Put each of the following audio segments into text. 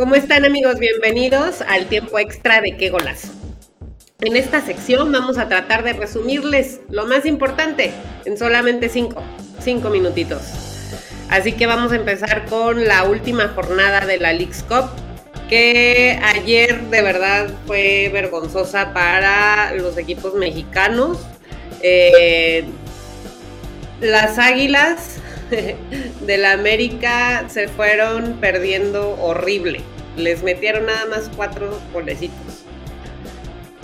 ¿Cómo están amigos? Bienvenidos al tiempo extra de qué golazo. En esta sección vamos a tratar de resumirles lo más importante en solamente cinco, cinco minutitos. Así que vamos a empezar con la última jornada de la League's Cup, que ayer de verdad fue vergonzosa para los equipos mexicanos. Eh, las Águilas de la América se fueron perdiendo horrible. Les metieron nada más cuatro golecitos.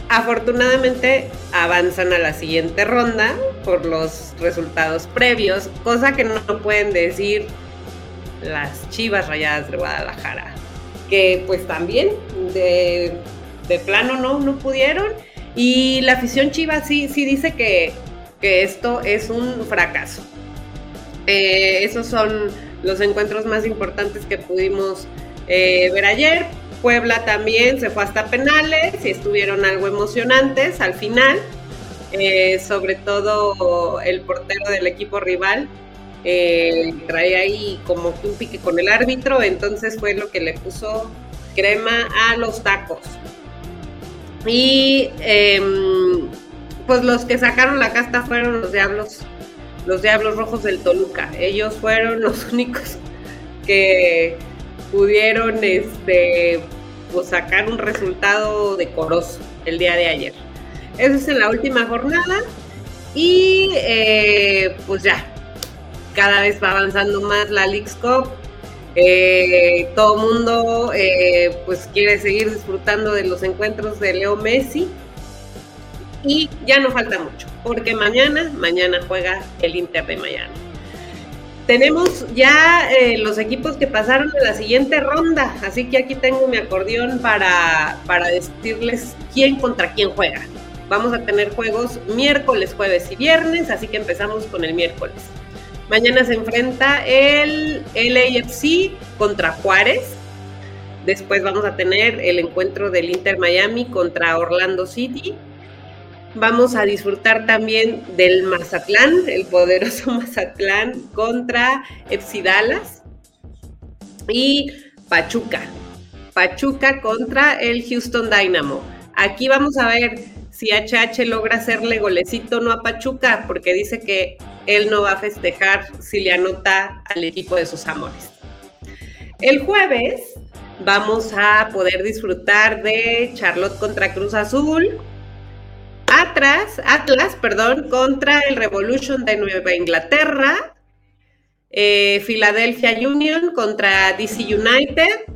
Afortunadamente avanzan a la siguiente ronda por los resultados previos, cosa que no pueden decir las Chivas Rayadas de Guadalajara, que pues también de, plano no, no pudieron. Y la afición Chivas sí, sí dice que, que esto es un fracaso. Eh, esos son los encuentros más importantes que pudimos eh, ver ayer. Puebla también se fue hasta penales y estuvieron algo emocionantes al final. Eh, sobre todo el portero del equipo rival trae ahí como un pique con el árbitro, entonces fue lo que le puso crema a los tacos. Y em, pues los que sacaron la casta fueron los diablos los Diablos Rojos del Toluca. Ellos fueron los únicos que pudieron este, pues, sacar un resultado decoroso el día de ayer. Eso es en la última jornada y eh, pues ya, cada vez va avanzando más la League's Cup. Eh, todo mundo eh, pues quiere seguir disfrutando de los encuentros de Leo Messi y ya no falta mucho, porque mañana, mañana juega el Inter de Miami. Tenemos ya eh, los equipos que pasaron a la siguiente ronda, así que aquí tengo mi acordeón para, para decirles quién contra quién juega. Vamos a tener juegos miércoles, jueves y viernes, así que empezamos con el miércoles. Mañana se enfrenta el LAFC contra Juárez. Después vamos a tener el encuentro del Inter Miami contra Orlando City. Vamos a disfrutar también del Mazatlán, el poderoso Mazatlán contra Epsidalas y Pachuca. Pachuca contra el Houston Dynamo. Aquí vamos a ver si HH logra hacerle golecito no a Pachuca, porque dice que él no va a festejar si le anota al equipo de sus amores. El jueves vamos a poder disfrutar de Charlotte contra Cruz Azul, Atlas, Atlas, perdón, contra el Revolution de Nueva Inglaterra, eh, Philadelphia Union contra DC United,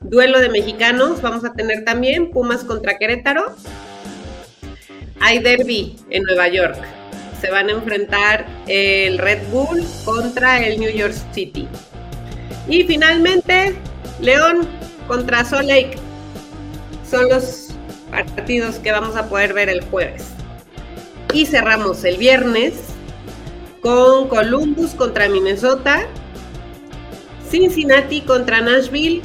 duelo de mexicanos, vamos a tener también Pumas contra Querétaro, hay derby en Nueva York, se van a enfrentar el Red Bull contra el New York City. Y finalmente, León contra Salt Lake. Son los partidos que vamos a poder ver el jueves. Y cerramos el viernes con Columbus contra Minnesota, Cincinnati contra Nashville,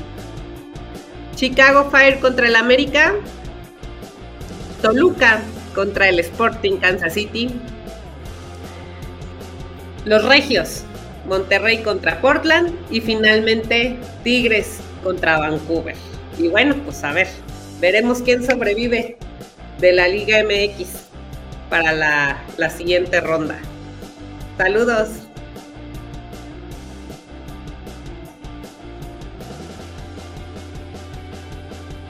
Chicago Fire contra el América, Toluca contra el Sporting Kansas City, los Regios, Monterrey contra Portland y finalmente Tigres contra Vancouver. Y bueno, pues a ver, veremos quién sobrevive de la Liga MX para la, siguiente ronda. Saludos.